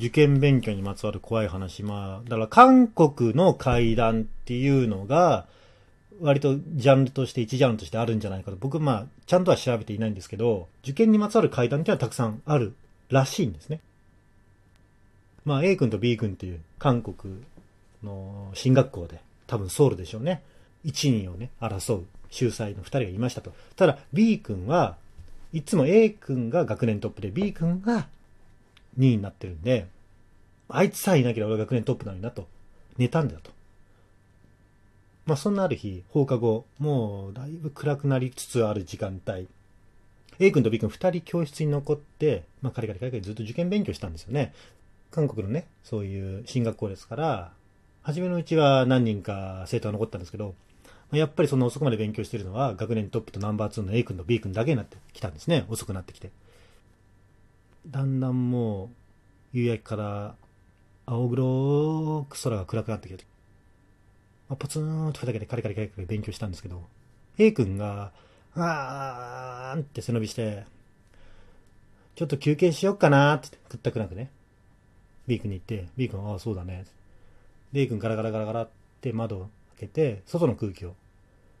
受験勉強にまつわる怖い話。まあ、だから韓国の階段っていうのが、割とジャンルとして一ジャンルとしてあるんじゃないかと。僕、まあ、ちゃんとは調べていないんですけど、受験にまつわる階段っていうのはたくさんあるらしいんですね。まあ、A 君と B 君っていう韓国の進学校で、多分ソウルでしょうね。一人をね、争う秀才の二人がいましたと。ただ、B 君はいつも A 君が学年トップで B 君が2位になってるんで、あいつさえいなければ俺は学年トップなのになと、妬んでたと。まあそんなある日、放課後、もうだいぶ暗くなりつつある時間帯、A 君と B 君二人教室に残って、まあカリカリカリカリずっと受験勉強したんですよね。韓国のね、そういう進学校ですから、初めのうちは何人か生徒が残ったんですけど、やっぱりその遅くまで勉強してるのは学年トップとナンバー2の A 君と B 君だけになってきたんですね。遅くなってきて。だんだんもう夕焼けから青黒く空が暗くなってきて、まあ、ポツンとふざけてカリカリカリカリ勉強したんですけど、A 君が、あーんって背伸びして、ちょっと休憩しよっかなってくったくなくね。B 君に言って、B 君ああ、そうだね。で、A 君ガラガラガラガラって窓を開けて、外の空気を、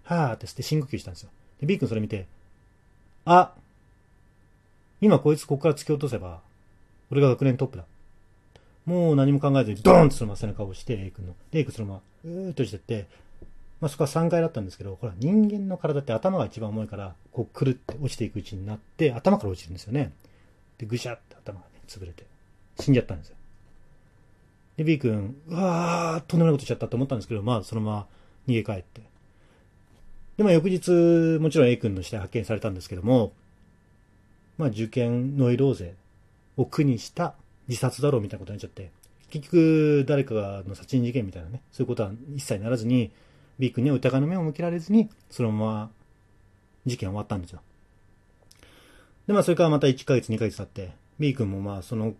はーって吸って深呼吸したんですよ。で、B 君それ見て、あ今こいつここから突き落とせば、俺が学年トップだ。もう何も考えずにドーンとそのまま背中を押して、A 君の。で、A 君そのまま、うーっとしてって、まあ、そこは3階だったんですけど、ほら、人間の体って頭が一番重いから、こう、くるって落ちていくうちになって、頭から落ちるんですよね。で、ぐしゃって頭がね、潰れて、死んじゃったんですよ。で、B 君、うわー、とんでもないことしちゃったと思ったんですけど、まあ、そのまま逃げ帰って。で、まあ、翌日、もちろん A 君の死体発見されたんですけども、まあ、受験ノイローゼを苦にした自殺だろうみたいなことになっちゃって、結局、誰かの殺人事件みたいなね、そういうことは一切ならずに、B 君には疑いの目を向けられずに、そのまま事件終わったんですよ。で、まあ、それからまた1ヶ月、2ヶ月経って、B 君もまあ、その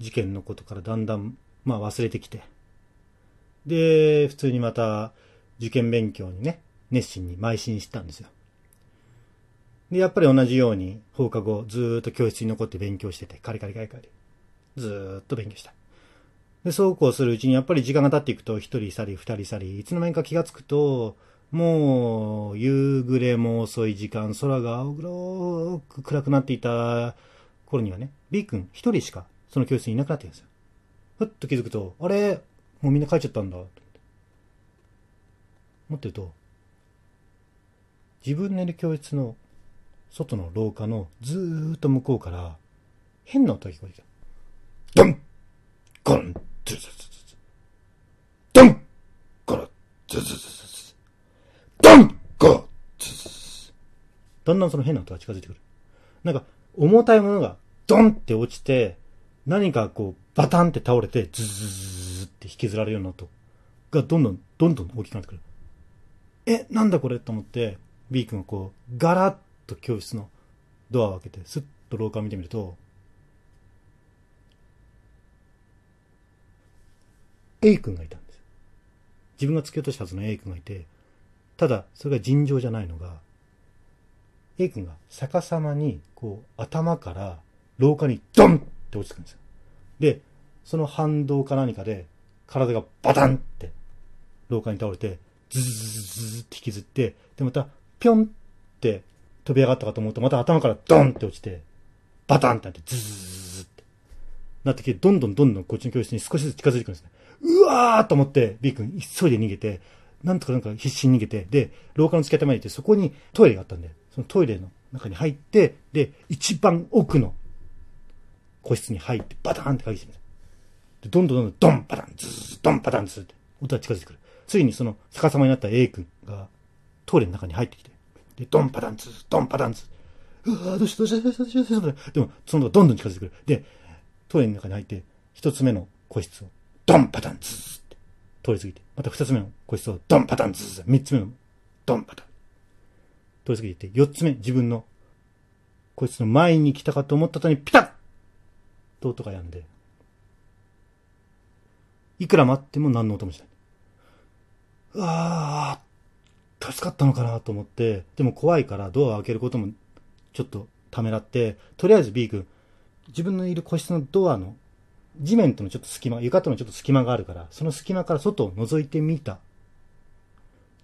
事件のことからだんだん、まあ、忘れてきて、で、普通にまた受験勉強にね、熱心に邁進したんですよ。で、やっぱり同じように放課後ずーっと教室に残って勉強してて、カリカリカリカリ。ずーっと勉強した。で、そうこうするうちにやっぱり時間が経っていくと、一人去り、二人去り、いつの間にか気がつくと、もう、夕暮れも遅い時間、空が青黒く暗くなっていた頃にはね、B 君一人しかその教室にいなくなってるんですよ。ふっと気づくと、あれ？もうみんな帰っちゃったんだ、と思って。思ってると、自分のいる教室の外の廊下のずーっと向こうから変な音が聞こえてきた。ドンゴンズズズズドンゴロズズズズドンゴロズズズだんだんその変な音が近づいてくる。なんか重たいものがドンって落ちて何かこうバタンって倒れてズズズズって引きずられるような音がどんどんどんどん大きくなってくる。え、なんだこれと思って B 君がこうガラッと教室のドアを開けてスッと廊下を見てみると A 君がいたんです。自分が突き落としたはずの A 君がいて、ただ、それが尋常じゃないのが、A 君が逆さまに、こう、頭から廊下にドンって落ちてくるんですよ。で、その反動か何かで、体がバタンって廊下に倒れて、ズズズズズって引きずって、で、また、ぴょんって飛び上がったかと思うと、また頭からドンって落ちて、バタンってなって、ズズズってなってきて、どんどんどんどんこっちの教室に少しずつ近づいてくるんですね。うわーと思って、B 君急いで逃げて、なんとかなんか必死に逃げて、で、廊下の突き当たりまで行って、そこにトイレがあったんで、そのトイレの中に入って、で、一番奥の個室に入って、バタンって鍵してみで、どんどんどんどん、ドンパタン、ズードンパタンズーって、音が近づいてくる。ついにその逆さまになった A 君がトイレの中に入ってきて、で、ドンパタンズー、ドンパタンズー。うわどうしようどうしようどうしようどうしようでも、そのどんどん近づいてくる。で、トイレの中に入って、一つ目の個室をドンパタンズズって通り過ぎて、また二つ目の個室をドンパタンズズ三つ目のドンパタン。通り過ぎて四つ目自分の個室の前に来たかと思った途にピタッと音が止んで、いくら待っても何の音もしない。うわー、助かったのかなと思って、でも怖いからドアを開けることもちょっとためらって、とりあえず B 君、自分のいる個室のドアの地面とのちょっと隙間、床とのちょっと隙間があるから、その隙間から外を覗いてみた。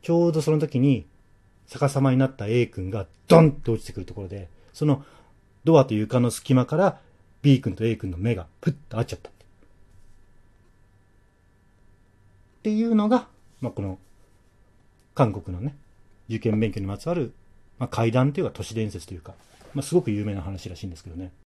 ちょうどその時に、逆さまになった A 君がドンって落ちてくるところで、そのドアと床の隙間から B 君と A 君の目がプッと合っちゃった。っていうのが、まあ、この、韓国のね、受験勉強にまつわる、まあ、階段というか都市伝説というか、まあ、すごく有名な話らしいんですけどね。